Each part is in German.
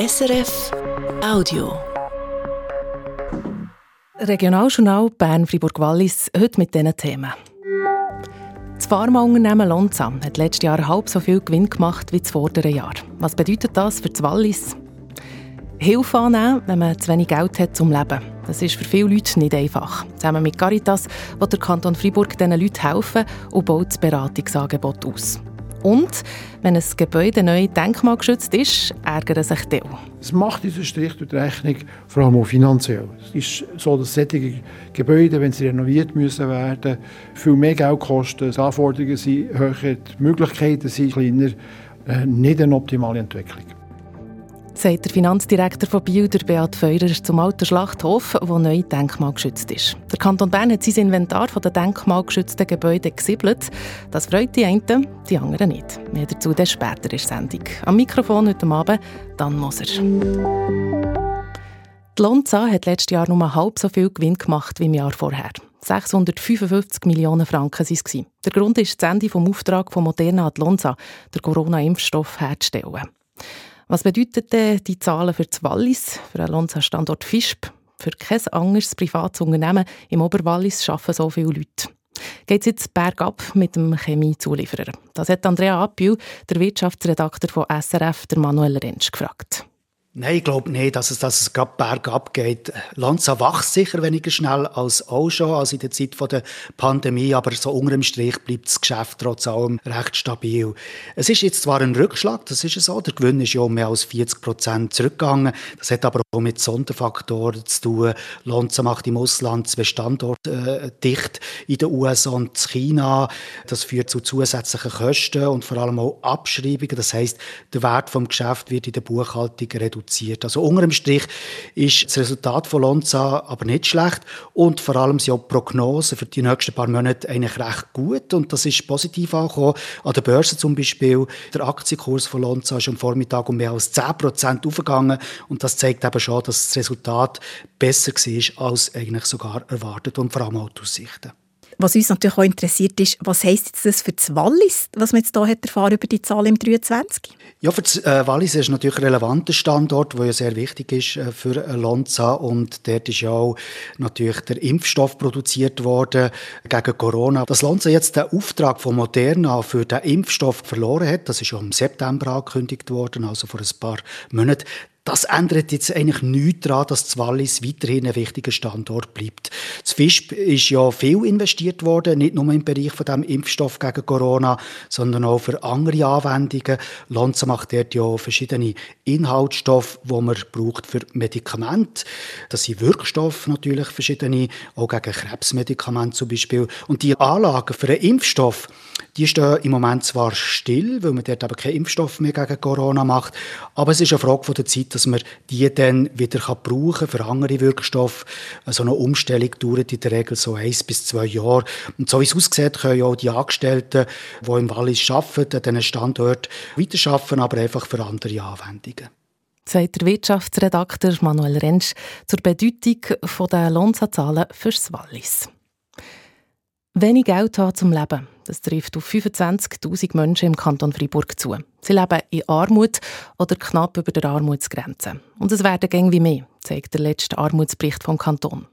SRF Audio. Regionaljournal Bern-Fribourg-Wallis, heute mit diesen Themen. Das Pharmaunternehmen Lonza hat letztes Jahr halb so viel Gewinn gemacht wie das vordere Jahr. Was bedeutet das für das Wallis? Hilfe annehmen, wenn man zu wenig Geld hat zum Leben. Das ist für viele Leute nicht einfach. Zusammen mit Caritas will der Kanton Freiburg diesen Leuten helfen und baut das Beratungsangebot aus. Und wenn ein Gebäude neu denkmalgeschützt ist, ärgern sich die. Es macht diesen Strich durch die Rechnung, vor allem auch finanziell. Es ist so, dass solche Gebäude, wenn sie renoviert müssen werden, viel mehr Geld kosten, die Anforderungen sind höher, die Möglichkeiten sind kleiner, äh, nicht eine optimale Entwicklung sagt der Finanzdirektor von Biel, der Beat Feurer, zum alten Schlachthof, der neu denkmalgeschützt ist. Der Kanton Bern hat sein Inventar den denkmalgeschützten Gebäuden gesiebelt. Das freut die einen, die anderen nicht. Mehr dazu dann später in der Sendung. Am Mikrofon heute Abend Dan Moser. Die Lonza hat letztes Jahr nur halb so viel Gewinn gemacht wie im Jahr vorher. 655 Millionen Franken waren es. Der Grund ist das Ende des Auftrags von Moderna an Lonza, den Corona-Impfstoff herzustellen. Was bedeuten denn die Zahlen für das Wallis, für den Lonza-Standort Fischb? Für kein anderes privates Unternehmen im Oberwallis arbeiten so viele Leute. Geht es jetzt bergab mit dem Chemiezulieferer? Das hat Andrea Appiu, der Wirtschaftsredakteur von SRF, der Manuel Rentsch, gefragt. Nein, ich glaube nicht, dass es, dass es gerade bergab geht. Lanza wächst sicher weniger schnell als auch schon, als in der Zeit der Pandemie, aber so unter dem Strich bleibt das Geschäft trotz allem recht stabil. Es ist jetzt zwar ein Rückschlag, das ist so, der Gewinn ist ja um mehr als 40 Prozent zurückgegangen. Das hat aber auch mit Sonderfaktoren zu tun. Lanza macht im Ausland zwei Standorte äh, dicht, in den USA und China. Das führt zu zusätzlichen Kosten und vor allem auch Abschreibungen. Das heißt, der Wert vom Geschäft wird in der Buchhaltung reduziert reduziert. Also unter dem Strich ist das Resultat von Lonza aber nicht schlecht und vor allem sind auch die Prognosen für die nächsten paar Monate eigentlich recht gut und das ist positiv angekommen. An der Börse zum Beispiel, der Aktienkurs von Lonza ist am Vormittag um mehr als 10% aufgegangen und das zeigt eben schon, dass das Resultat besser war als eigentlich sogar erwartet und vor allem auch die Aussichten. Was uns natürlich auch interessiert ist, was heisst jetzt das für das Wallis, was man jetzt hier hat erfahren über die Zahl im 23? Ja, für das äh, Wallis ist natürlich ein relevanter Standort, der ja sehr wichtig ist äh, für äh, Lonza und dort ist ja auch natürlich der Impfstoff produziert worden gegen Corona. Dass Lonza jetzt den Auftrag von Moderna für den Impfstoff verloren hat, das ist ja im September angekündigt worden, also vor ein paar Monaten, das ändert jetzt eigentlich nichts daran, dass das Wallis weiterhin ein wichtiger Standort bleibt. Das Fischb ist ja viel investiert worden, nicht nur im Bereich von dem Impfstoff gegen Corona, sondern auch für andere Anwendungen. Lonza macht dort ja verschiedene Inhaltsstoffe, die man braucht für Medikamente. Das sind Wirkstoffe natürlich, verschiedene, auch gegen Krebsmedikamente zum Beispiel. Und die Anlagen für einen Impfstoff, die stehen im Moment zwar still, weil man dort aber keinen Impfstoff mehr gegen Corona macht, aber es ist eine Frage der Zeit, dass man die dann wieder brauchen für andere Wirkstoffe. So eine Umstellung dauert in der Regel so eins bis zwei Jahre. Und so wie es aussieht, können auch die Angestellten, die im Wallis arbeiten, an diesen Standort weiterarbeiten, aber einfach für andere Anwendungen sagt der Wirtschaftsredakteur Manuel Rentsch zur Bedeutung der Lonsa-Zahlen fürs Wallis. Wenig Geld haben zum Leben. Das trifft auf 25.000 Menschen im Kanton Freiburg zu. Sie leben in Armut oder knapp über der Armutsgrenze. Und es werden gängig wie mehr, zeigt der letzte Armutsbericht vom Kanton.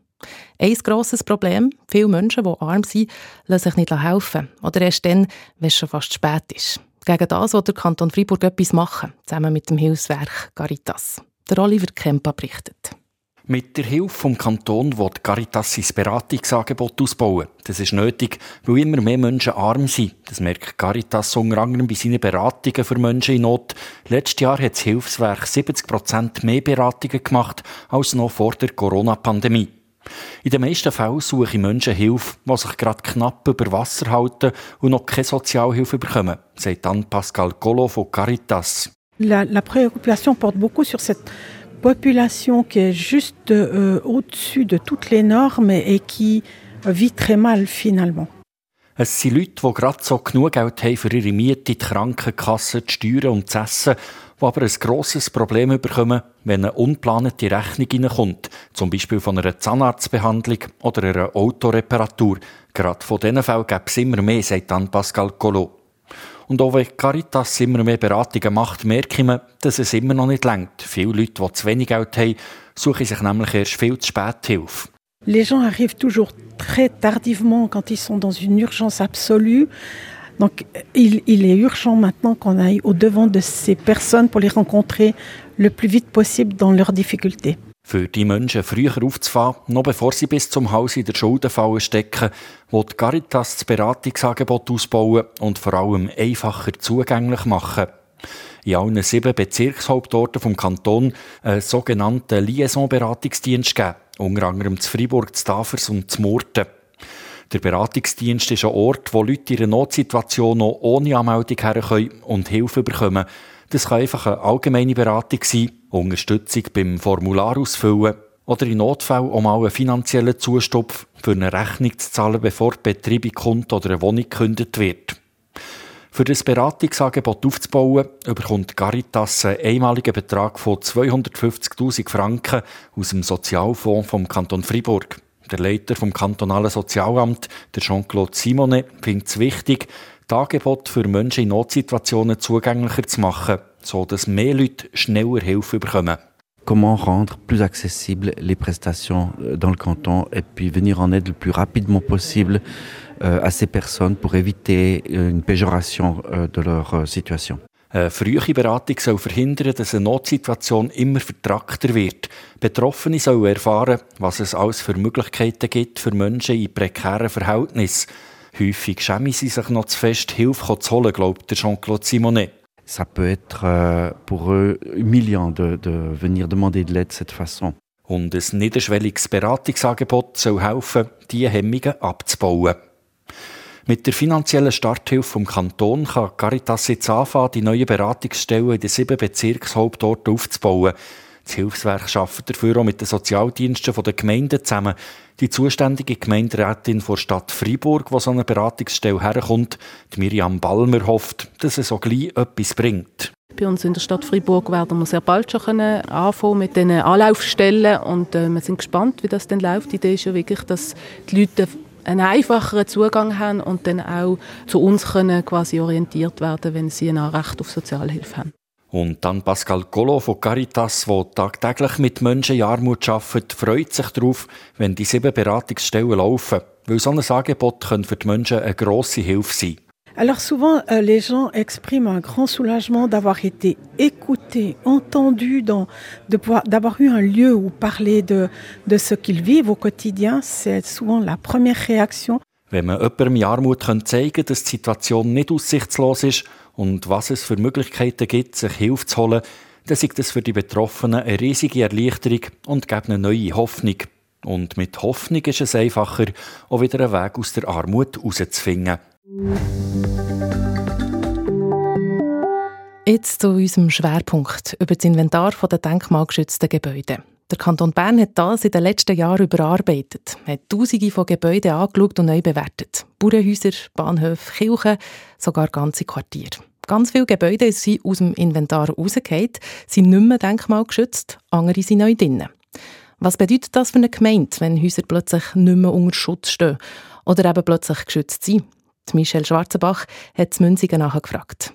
Ein grosses Problem, viele Menschen, die arm sind, lassen sich nicht helfen. Oder erst dann, wenn es schon fast spät ist. Gegen das will der Kanton Freiburg etwas machen, zusammen mit dem Hilfswerk Caritas. Der Oliver Kempa berichtet. Mit der Hilfe vom Kanton will Caritas sein Beratungsangebot ausbauen. Das ist nötig, weil immer mehr Menschen arm sind. Das merkt Caritas unter anderem bei seinen Beratungen für Menschen in Not. Letztes Jahr hat das Hilfswerk 70 Prozent mehr Beratungen gemacht als noch vor der Corona-Pandemie. In den meisten Fällen suchen Menschen Hilfe, die sich gerade knapp über Wasser halten und noch keine Sozialhilfe bekommen, sagt dann Pascal Colo von Caritas. La, la préoccupation porte beaucoup sur cette population qui est juste euh, au-dessus de toutes les normes et qui vit très mal finalement. Es sind Leute, die gerade so genug Geld haben für ihre Miete, die Krankenkasse, die Steuern und das Essen, die aber ein grosses Problem bekommen, wenn eine unplante Rechnung reinkommt, zum Beispiel von einer Zahnarztbehandlung oder einer Autoreparatur. Gerade von diesen Fällen gibt es immer mehr, sagt dann Pascal Collot. Und auch wenn Caritas immer mehr Beratungen macht, merke ich, dass es immer noch nicht längt. Viele Leute, die zu wenig Geld haben, suchen sich nämlich erst viel zu spät Hilfe. Les gens arrivent toujours très tardivement quand ils sont dans une urgence absolue. Donc il, il est urgent maintenant qu'on aille au-devant de ces personnes pour les rencontrer le plus vite possible dans leurs difficultés. Für die Menschen früher aufzufahren, noch bevor sie bis zum Haus in der Schuldenfalle stecken, die Caritas das Beratungsangebot ausbauen und vor allem einfacher zugänglich machen. In allen sieben Bezirkshauptorten vom Kanton einen sogenannten Liaison-Beratungsdienst geben, unter anderem zu Freiburg, zu Tafers und zu Murten. Der Beratungsdienst ist ein Ort, wo Leute in einer Notsituation noch ohne Anmeldung herkommen und Hilfe bekommen. Das kann einfach eine allgemeine Beratung sein, Unterstützung beim Formular ausfüllen oder in Notfällen auch mal einen finanziellen Zustupf für eine Rechnung zu zahlen, bevor die Betriebe kommt oder eine Wohnung gekündigt wird. Für das Beratungsangebot aufzubauen, bekommt Caritas einen einmaligen Betrag von 250.000 Franken aus dem Sozialfonds vom Kanton Fribourg. Der Leiter vom kantonalen Sozialamt, der Jean-Claude Simone, findet es wichtig, das Angebot für Menschen in Notsituationen zugänglicher zu machen, sodass mehr Leute schneller Hilfe bekommen. Comment rendre plus accessibles les prestations euh, dans le canton et puis venir en aide le plus rapidement possible euh, à ces personnes pour éviter euh, une péjoration de leur situation. Eine frühe Beratung soll verhindern, dass eine Notsituation immer vertrackter wird. Betroffene sollen erfahren, was es alles für Möglichkeiten gibt für Menschen in prekären Verhältnissen. Häufig schämen sie sich noch zu fest, Hilfe zu holen, glaubt Jean-Claude Simonet. Ça peut être euh, pour eux humiliant de, de venir demander de l'aide de cette façon. Und ein niederschwelliges Beratungsangebot soll helfen, diese Hemmungen abzubauen. Mit der finanziellen Starthilfe vom Kanton kann Caritas jetzt anfangen, die neuen Beratungsstellen in den sieben Bezirkshauptorten aufzubauen. Das Hilfswerk arbeitet dafür auch mit den Sozialdiensten der Gemeinden zusammen. Die zuständige Gemeinderätin der Stadt Freiburg, die so eine Beratungsstelle herkommt, die Miriam Balmer, hofft, dass es auch gleich etwas bringt. Bei uns in der Stadt Freiburg werden wir sehr bald schon anfangen mit diesen Anlaufstellen und äh, wir sind gespannt, wie das dann läuft. Die Idee ist ja wirklich, dass die Leute einen einfacheren Zugang haben und dann auch zu uns können quasi orientiert werden, wenn sie ein Anrecht auf Sozialhilfe haben. Und dann Pascal Colo von Caritas, der tagtäglich mit Menschen in Armut arbeitet, freut sich darauf, wenn die sieben Beratungsstellen laufen, weil so ein Angebot für die Menschen eine grosse Hilfe sein Alors souvent, euh, les gens expriment un grand soulagement d'avoir été écoutés, entendus, d'avoir eu un lieu où parler de, de ce qu'ils vivent au quotidien. C'est souvent la première réaction. Wenn man jemandem in Armut zeigen kann, dass die Situation nicht aussichtslos ist und was es für Möglichkeiten gibt, sich Hilfe zu holen, dann ist das für die Betroffenen eine riesige Erleichterung und gibt eine neue Hoffnung. Und mit Hoffnung ist es einfacher, auch wieder einen Weg aus der Armut herauszufinden. Jetzt zu unserem Schwerpunkt über das Inventar der denkmalgeschützten Gebäude. Der Kanton Bern hat das in den letzten Jahren überarbeitet, hat Tausende von Gebäuden angeschaut und neu bewertet. Bauernhäuser, Bahnhöfe, Kirchen, sogar ganze Quartiere. Ganz viele Gebäude sind aus dem Inventar rausgefallen, sind nicht mehr denkmalgeschützt, andere sind neu drinnen. Was bedeutet das für eine Gemeinde, wenn Häuser plötzlich nicht mehr unter Schutz stehen oder eben plötzlich geschützt sind? Michel Schwarzenbach hat das Münzigen nachgefragt.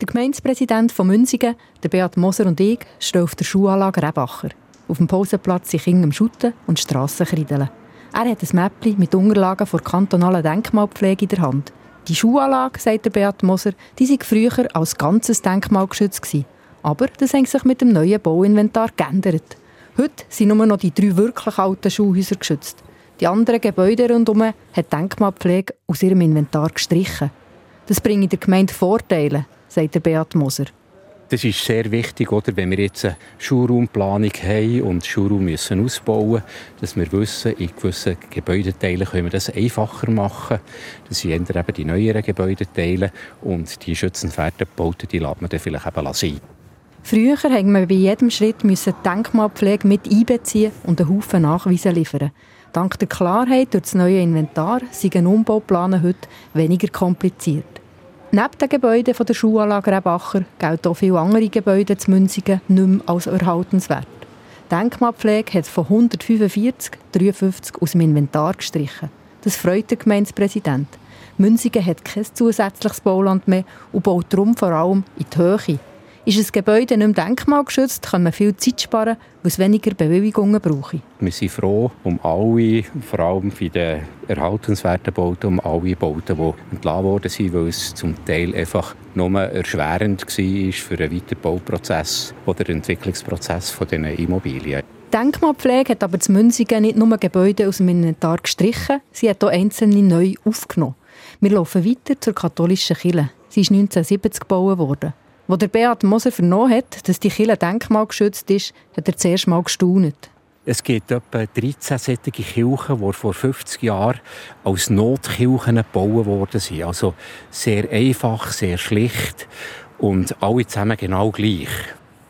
Der Gemeindepräsident von Münzigen, der Beat Moser und ich, stehen auf der Schulanlage Rebacher. Auf dem Pausenplatz sind Kinder am Schutten und Strassen kreideln. Er hat ein Mäppchen mit Unterlagen der kantonalen Denkmalpflege in der Hand. Die Schulanlage, sagt der Beat Moser, die sei früher als ganzes Denkmal geschützt gewesen. Aber das hat sich mit dem neuen Bauinventar geändert. Heute sind nur noch die drei wirklich alten Schulhäuser geschützt. Die anderen Gebäude rundherum hat Denkmalpflege aus ihrem Inventar gestrichen. Das bringt der Gemeinde Vorteile, sagt der Beat Moser. Das ist sehr wichtig, oder, wenn wir jetzt eine Schulraumplanung haben und Schulraum müssen ausbauen müssen, dass wir wissen, in gewissen Gebäudeteilen können wir das einfacher machen. Das sind eben die neueren Gebäudeteile und die schützenswerten Bauten, die lässt man dann vielleicht eben sein. Früher musste man bei jedem Schritt die Denkmalpflege mit einbeziehen und einen Haufen Nachweise liefern. Dank der Klarheit durch das neue Inventar sind Umbauplanen heute weniger kompliziert. Neben den Gebäuden der Schulanlage Rebacher gelten auch viele andere Gebäude zu Münzigen nicht mehr als erhaltenswert. Die Denkmalpflege hat von 145 53 aus dem Inventar gestrichen. Das freut der Gemeindepräsident. Münzigen hat kein zusätzliches Bauland mehr und baut darum vor allem in die Höhe. Ist ein Gebäude nicht mehr denkmalgeschützt, kann man viel Zeit sparen, weil es weniger Bewilligungen braucht. Wir sind froh um alle, vor allem bei den erhaltenswerten Bauten, um alle Bauten, die entlassen worden sind, weil es zum Teil einfach nur erschwerend war für den Weiterbauprozess oder den Entwicklungsprozess dieser Immobilien. Denkmalpflege hat aber zu Münzigen nicht nur Gebäude aus dem Inventar gestrichen, sie hat auch einzelne neu aufgenommen. Wir laufen weiter zur katholischen Kirche. Sie ist 1970 gebaut worden. Als der Beat Moser vernommen hat, dass die Kirche denkmalgeschützt ist, hat er zuerst mal gestaunt. Es gibt etwa 13 solche Kirchen, die vor 50 Jahren als Notkirchen gebaut worden sind. Also sehr einfach, sehr schlicht und alle zusammen genau gleich.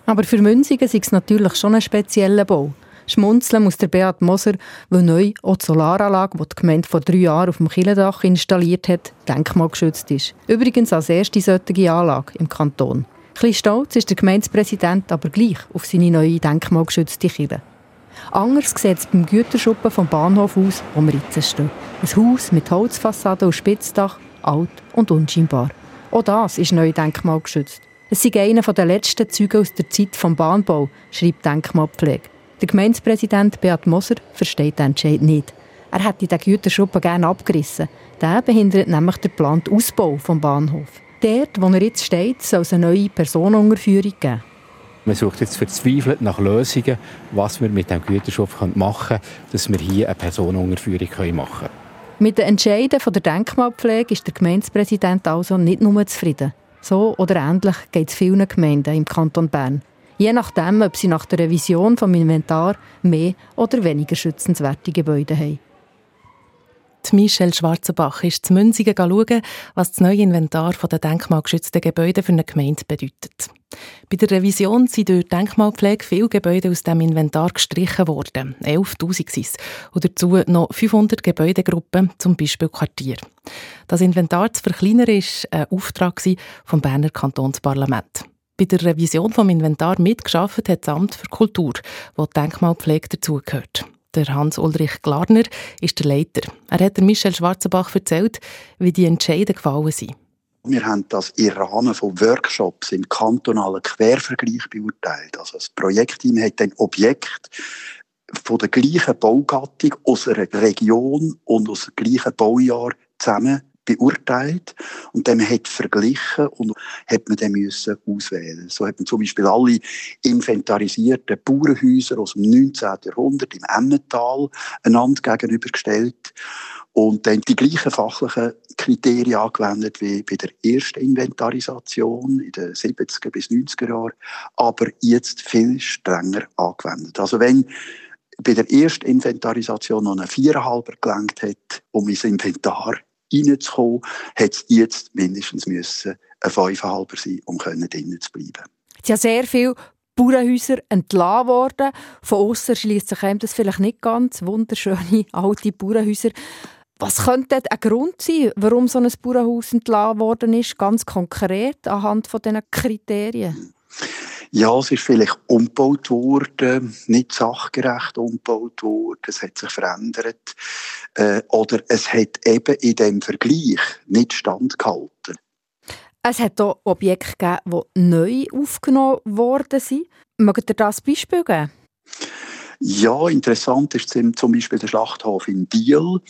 Aber für Münzigen ist es natürlich schon ein spezieller Bau. Schmunzeln muss der Beat Moser, weil neu auch die Solaranlage, die die Gemeinde vor drei Jahren auf dem Kirchendach installiert hat, denkmalgeschützt ist. Übrigens als erste solche Anlage im Kanton. Ein stolz ist der Gemeindepräsident aber gleich auf seine neue denkmalgeschützte Kirche. Anders sieht es beim Güterschuppen vom Bahnhof aus, wo wir jetzt stehen. Ein Haus mit Holzfassade und Spitzdach, alt und unscheinbar. Auch das ist neu denkmalgeschützt. Es ist einer der letzten Züge aus der Zeit des Bahnbau, schreibt Denkmalpflege. Der Gemeindepräsident Beat Moser versteht den Entscheid nicht. Er hätte den Güterschuppen gerne abgerissen. Der behindert nämlich den geplanten Ausbau des Bahnhofs. Dort, wo er jetzt steht, soll es eine neue Personenunterführung geben. Man sucht jetzt verzweifelt nach Lösungen, was wir mit dem Güterschuppen machen können, dass wir hier eine Personenunterführung machen können. Mit den Entscheiden der Denkmalpflege ist der Gemeindepräsident also nicht nur zufrieden. So oder ähnlich geht es vielen Gemeinden im Kanton Bern je nachdem, ob sie nach der Revision vom Inventar mehr oder weniger schützenswerte Gebäude haben. Michelle Schwarzenbach ist zu Münzigen schauen, was das neue Inventar der denkmalgeschützten Gebäude für eine Gemeinde bedeutet. Bei der Revision sind durch Denkmalpflege viele Gebäude aus dem Inventar gestrichen worden. 11.000 sind es. Und dazu noch 500 Gebäudegruppen, zum Beispiel Quartier. Das Inventar zu verkleinern war ein Auftrag vom Berner Kantonsparlament. Bei der Revision vom Inventar mitgeschafft hat das Amt für Kultur, wo Denkmalpflege dazugehört. Der Hans-Ulrich Glarner ist der Leiter. Er hat Michel Schwarzenbach erzählt, wie die Entscheidungen gefallen sind. Wir haben das im Rahmen von Workshops im kantonalen Quervergleich beurteilt. Also das Projektteam hat ein Objekt von der gleichen Baugattung aus einer Region und aus dem gleichen Baujahr zusammen beurteilt und dann hat verglichen und hat man dann müssen auswählen. So hat man zum Beispiel alle inventarisierten Bauernhäuser aus dem 19. Jahrhundert im Emmental einander gegenübergestellt und dann die gleichen fachlichen Kriterien angewendet wie bei der ersten Inventarisation in den 70er bis 90er Jahren, aber jetzt viel strenger angewendet. Also wenn bei der ersten Inventarisation noch ein Viererhalber gelangt hat, um ins Inventar reinzukommen, hat es jetzt mindestens müssen ein Fünfeinhalber sein, um drinnen zu bleiben. Es sind sehr viele Bauernhäuser entlassen worden. Von außen schließt sich das vielleicht nicht ganz. Wunderschöne alte Bauernhäuser. Was könnte ein Grund sein, warum so ein Bauernhaus entlassen worden ist, ganz konkret anhand von diesen Kriterien? Ja, es ist vielleicht umgebaut worden, nicht sachgerecht umgebaut worden, es hat sich verändert. Äh, oder es hat eben in dem Vergleich nicht standgehalten. Es hat auch Objekte gegeben, die neu aufgenommen worden sind. Mögt ihr das Beispiel geben? Ja, interessant ist zum Beispiel der Schlachthof in Biel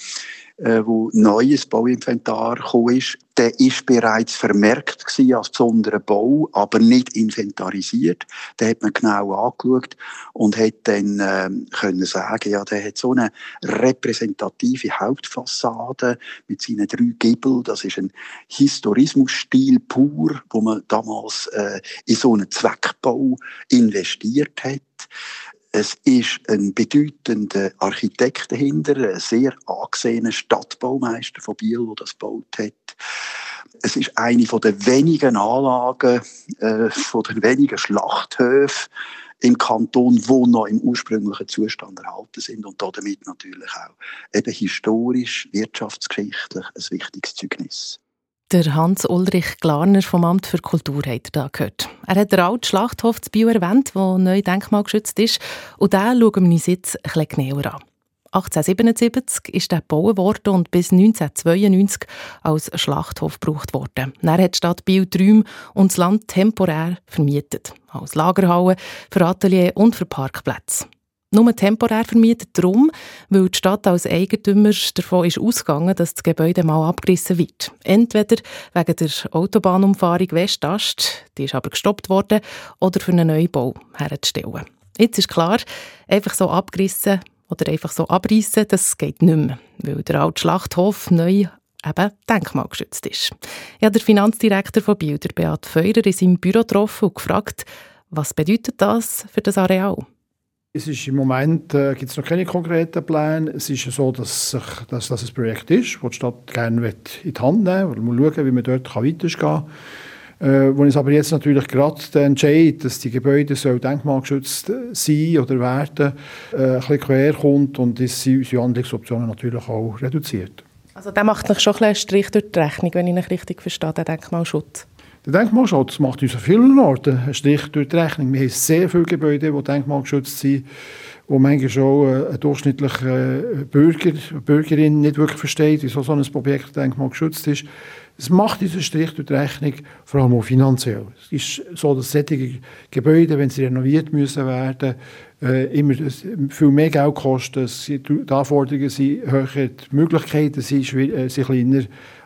äh, wo neues Bauinventar gekommen ist, der ist bereits vermerkt als besonderer Bau, aber nicht inventarisiert. Den hat man genau angeschaut und hat dann äh, können sagen, ja, der hat so eine repräsentative Hauptfassade mit seinen drei Giebel. Das ist ein Historismusstil pur, wo man damals äh, in so einen Zweckbau investiert hat. Es ist ein bedeutender Architekt dahinter, ein sehr angesehener Stadtbaumeister von Biel, der das gebaut hat. Es ist eine von den wenigen Anlagen, äh, von den wenigen Schlachthöfen im Kanton, die noch im ursprünglichen Zustand erhalten sind und damit natürlich auch eben historisch, wirtschaftsgeschichtlich ein wichtiges Zeugnis. Der Hans-Ulrich Glarner vom Amt für Kultur hat da gehört. Er hat den alten Schlachthof zu Bio erwähnt, der neu denkmalgeschützt ist. Und den schauen wir uns jetzt bisschen genauer an. 1877 ist er gebaut worden und bis 1992 als Schlachthof gebraucht worden. Dann hat die Stadt Biel die und das Land temporär vermietet. Als Lagerhalle, für Atelier und für Parkplätze. Nur temporär vermietet darum, weil die Stadt als Eigentümer davon ist ausgegangen, dass das Gebäude mal abgerissen wird. Entweder wegen der Autobahnumfahrung Westast, die ist aber gestoppt worden, oder für einen Neubau herzustellen. Jetzt ist klar, einfach so abgerissen oder einfach so abreißen, das geht nicht mehr, weil der alte Schlachthof neu eben denkmalgeschützt ist. Ich habe den Finanzdirektor von Bilder, Beat Feurer, in seinem Büro getroffen und gefragt, was bedeutet das für das Areal? Es ist im Moment äh, gibt es noch keine konkreten Pläne. Es ist so, dass, sich, dass das ein Projekt ist, das die Stadt gerne in die Hand nehmen will. Mal schauen, wie man dort weitergehen kann. Äh, wo es aber jetzt natürlich gerade der Entscheid, dass die Gebäude soll denkmalgeschützt sein oder werden, äh, ein bisschen quer kommt und ist unsere Handlungsoptionen natürlich auch reduziert. Also der macht noch schon einen Strich durch die Rechnung, wenn ich ihn richtig verstehe, der Denkmalschutz. Der Denkmalschutz macht uns an vielen Orten einen Strich durch die Rechnung. Wir haben sehr viele Gebäude, die denkmalgeschützt sind, wo manchmal schon äh, ein durchschnittlicher Bürger, Bürgerin nicht wirklich versteht, wieso so ein Objekt denkmalgeschützt ist. Es macht diesen Strich durch die Rechnung, vor allem auch finanziell. Es ist so, dass solche Gebäude, wenn sie renoviert müssen werden, äh, immer viel mehr Geld kosten. Die Anforderungen sind höher, die Möglichkeiten äh, sind kleiner.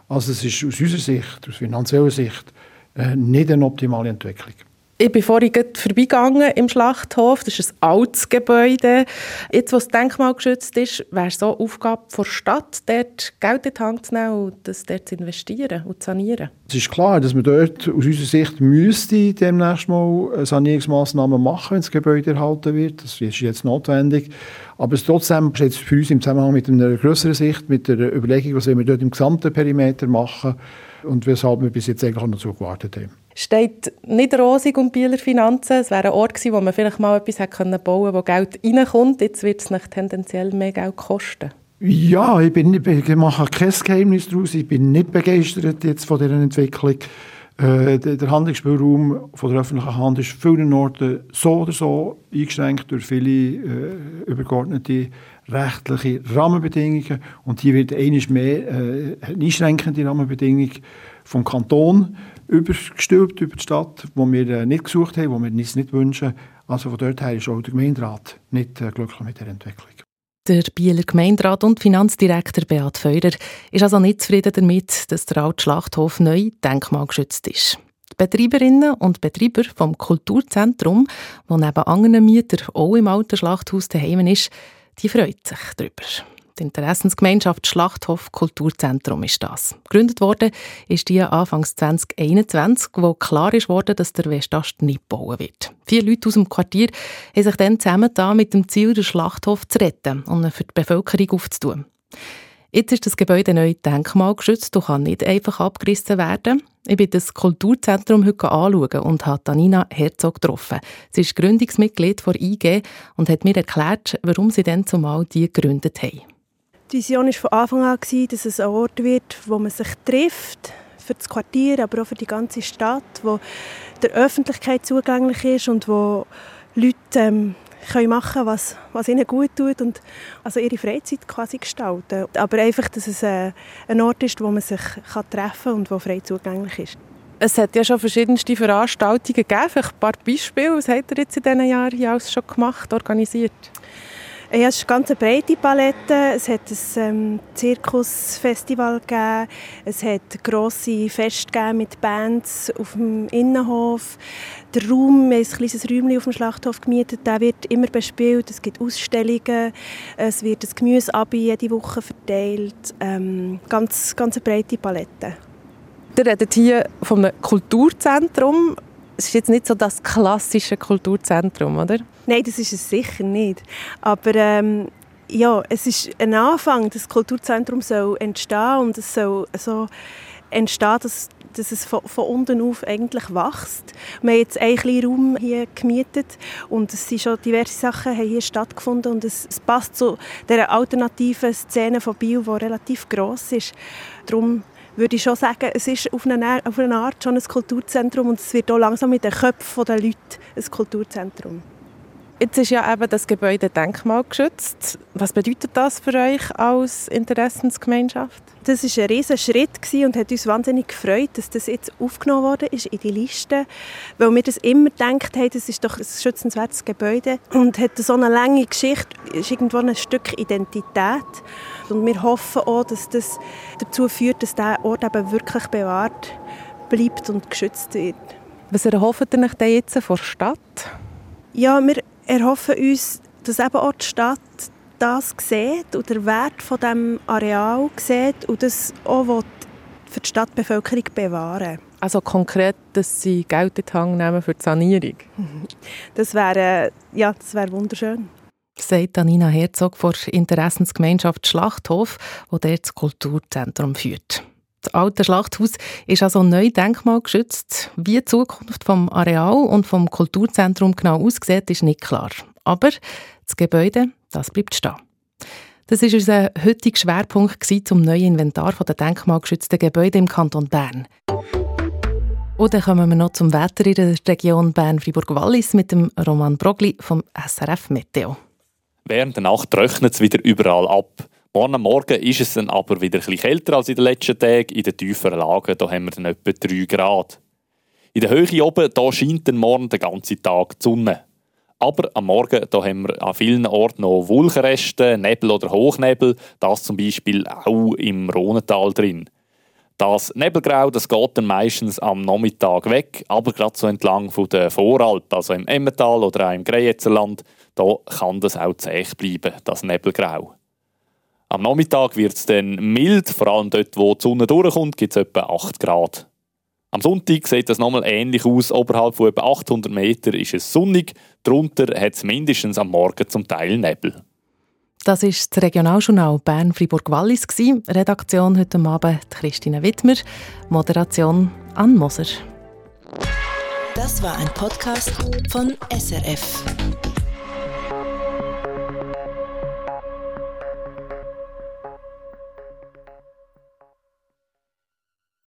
Also es ist aus unserer Sicht, aus finanzieller Sicht, äh, nicht eine optimale Entwicklung. Ich bin vorhin vorbeigegangen im Schlachthof. Das ist ein altes Gebäude. Jetzt, wo es denkmalgeschützt ist, wäre es so Aufgabe der Stadt, dort Geld in die Hand zu nehmen und das dort zu investieren und zu sanieren. Es ist klar, dass man dort aus unserer Sicht müsste demnächst mal Sanierungsmaßnahmen machen, wenn das Gebäude erhalten wird. Das ist jetzt notwendig. Aber es trotzdem ist jetzt für uns im Zusammenhang mit einer größeren Sicht, mit der Überlegung, was wir dort im gesamten Perimeter machen und weshalb wir bis jetzt eigentlich auch noch dazu gewartet haben steht nicht rosig um Bieler Finanzen. Es wäre ein Ort gewesen, wo man vielleicht mal etwas hätte bauen können, wo Geld reinkommt. Jetzt wird es nicht tendenziell mehr Geld kosten. Ja, ich, bin, ich mache kein Geheimnis daraus. Ich bin nicht begeistert jetzt von dieser Entwicklung. Äh, der Handlungsspielraum von der öffentlichen Hand ist vielen Orten so oder so eingeschränkt durch viele äh, übergeordnete rechtliche Rahmenbedingungen. Und hier wird eines mehr äh, eine einschränkende Rahmenbedingung vom Kanton übergestülpt über die Stadt, wo wir äh, nicht gesucht haben, wo wir uns nicht wünschen. Also von dort her ist auch der Gemeinderat nicht äh, glücklich mit der Entwicklung. Der Bieler Gemeinderat und Finanzdirektor Beat Feurer ist also nicht zufrieden damit, dass der alte Schlachthof neu denkmalgeschützt ist. Die Betreiberinnen und Betreiber vom Kulturzentrum, wo neben anderen Mietern auch im alten Schlachthaus daheim ist, die freut sich darüber. Die Interessensgemeinschaft Schlachthof Kulturzentrum ist das. Gegründet worden ist die Anfangs 2021, wo klar ist worden, dass der Westast nicht bauen wird. Vier Leute aus dem Quartier haben sich dann zusammen da mit dem Ziel, den Schlachthof zu retten und ihn für die Bevölkerung aufzutun. Jetzt ist das Gebäude neu denkmalgeschützt und kann nicht einfach abgerissen werden. Ich bin das Kulturzentrum heute anschauen und habe Tanina Herzog getroffen. Sie ist Gründungsmitglied der IG und hat mir erklärt, warum sie dann zumal die gegründet haben. Die Vision war von Anfang an, dass es ein Ort wird, wo man sich trifft, für das Quartier, aber auch für die ganze Stadt, wo der Öffentlichkeit zugänglich ist und wo Leute ähm, können machen was, was ihnen gut tut und also ihre Freizeit quasi gestalten. Aber einfach, dass es äh, ein Ort ist, wo man sich kann treffen kann und wo frei zugänglich ist. Es hat ja schon verschiedenste Veranstaltungen gegeben. Vielleicht ein paar Beispiele. Was hat er jetzt in diesen Jahren hier alles schon gemacht, organisiert? Es ist eine ganz breite Palette. Es hat ein ähm, Zirkusfestival gegeben. Es hat grosse Feste mit Bands auf dem Innenhof. Der Raum, wir haben ein kleines Räumchen auf dem Schlachthof gemietet, der wird immer bespielt. Es gibt Ausstellungen. Es wird ein Gemüseabi jede Woche verteilt. Ähm, ganz, ganz eine breite Palette. Ihr redet hier von einem Kulturzentrum es ist jetzt nicht so das klassische Kulturzentrum, oder? Nein, das ist es sicher nicht. Aber ähm, ja, es ist ein Anfang, das Kulturzentrum soll entstehen und es soll so entstehen, dass, dass es von, von, unten auf eigentlich wächst. Wir haben jetzt einen Raum hier gemietet und es sind schon diverse Sachen haben hier stattgefunden und es, es passt zu der alternativen Szene von Bio, die relativ gross ist. Darum würde ich schon sagen, es ist auf eine, auf eine Art schon ein Kulturzentrum und es wird auch langsam mit den Köpfen der Leute ein Kulturzentrum. Jetzt ist ja eben das Gebäude denkmalgeschützt. Was bedeutet das für euch als Interessensgemeinschaft? Das war ein riesiger Schritt und hat uns wahnsinnig gefreut, dass das jetzt aufgenommen wurde ist in die Liste, weil wir das immer gedacht haben, das ist doch ein schützenswertes Gebäude und hat so eine lange Geschichte, ist irgendwo ein Stück Identität und wir hoffen auch, dass das dazu führt, dass dieser Ort eben wirklich bewahrt bleibt und geschützt wird. Was erhofft ihr euch denn jetzt von der Stadt? Ja, wir erhoffen uns, dass eben auch die Stadt das sieht und den Wert von dem Areal sieht und das auch für die Stadtbevölkerung bewahren Also konkret, dass sie Geld in die Hand nehmen für die Sanierung? Das wäre, ja, das wäre wunderschön. Sagt Anina Herzog von der Interessensgemeinschaft Schlachthof, die dort das Kulturzentrum führt. Das alte Schlachthaus ist also neu denkmalgeschützt. Wie die Zukunft vom Areal und vom Kulturzentrum genau aussieht, ist nicht klar. Aber das Gebäude, das bleibt stehen. Das war unser heutiger Schwerpunkt zum neuen Inventar der denkmalgeschützten Gebäude im Kanton Bern. Und dann kommen wir noch zum Wetter in der Region Bern-Fribourg-Wallis mit dem Roman Brogli vom SRF Meteo. Während der Nacht trocknet es wieder überall ab. Morgen Morgen ist es dann aber wieder etwas kälter als in den letzten Tagen. In den tieferen Lagen da haben wir dann etwa 3 Grad. In der Höhe oben da scheint dann morgen den ganzen Tag die Sonne. Aber am Morgen da haben wir an vielen Orten noch Wolkenreste, Nebel oder Hochnebel, das zum Beispiel auch im Rhonental drin. Das Nebelgrau das geht dann meistens am Nachmittag weg, aber gerade so entlang von der Voralp, also im Emmental oder auch im Greyezerland, da kann das auch zäh bleiben, das Nebelgrau. Am Nachmittag wird es dann mild, vor allem dort, wo die Sonne durchkommt, gibt es etwa 8 Grad. Am Sonntag sieht das nochmal ähnlich aus. Oberhalb von etwa 800 Meter ist es sonnig, darunter hat es mindestens am Morgen zum Teil Nebel. Das ist das Regionaljournal Bern-Fribourg-Wallis. Redaktion heute Abend Christine Wittmer, Moderation Ann Moser. Das war ein Podcast von SRF.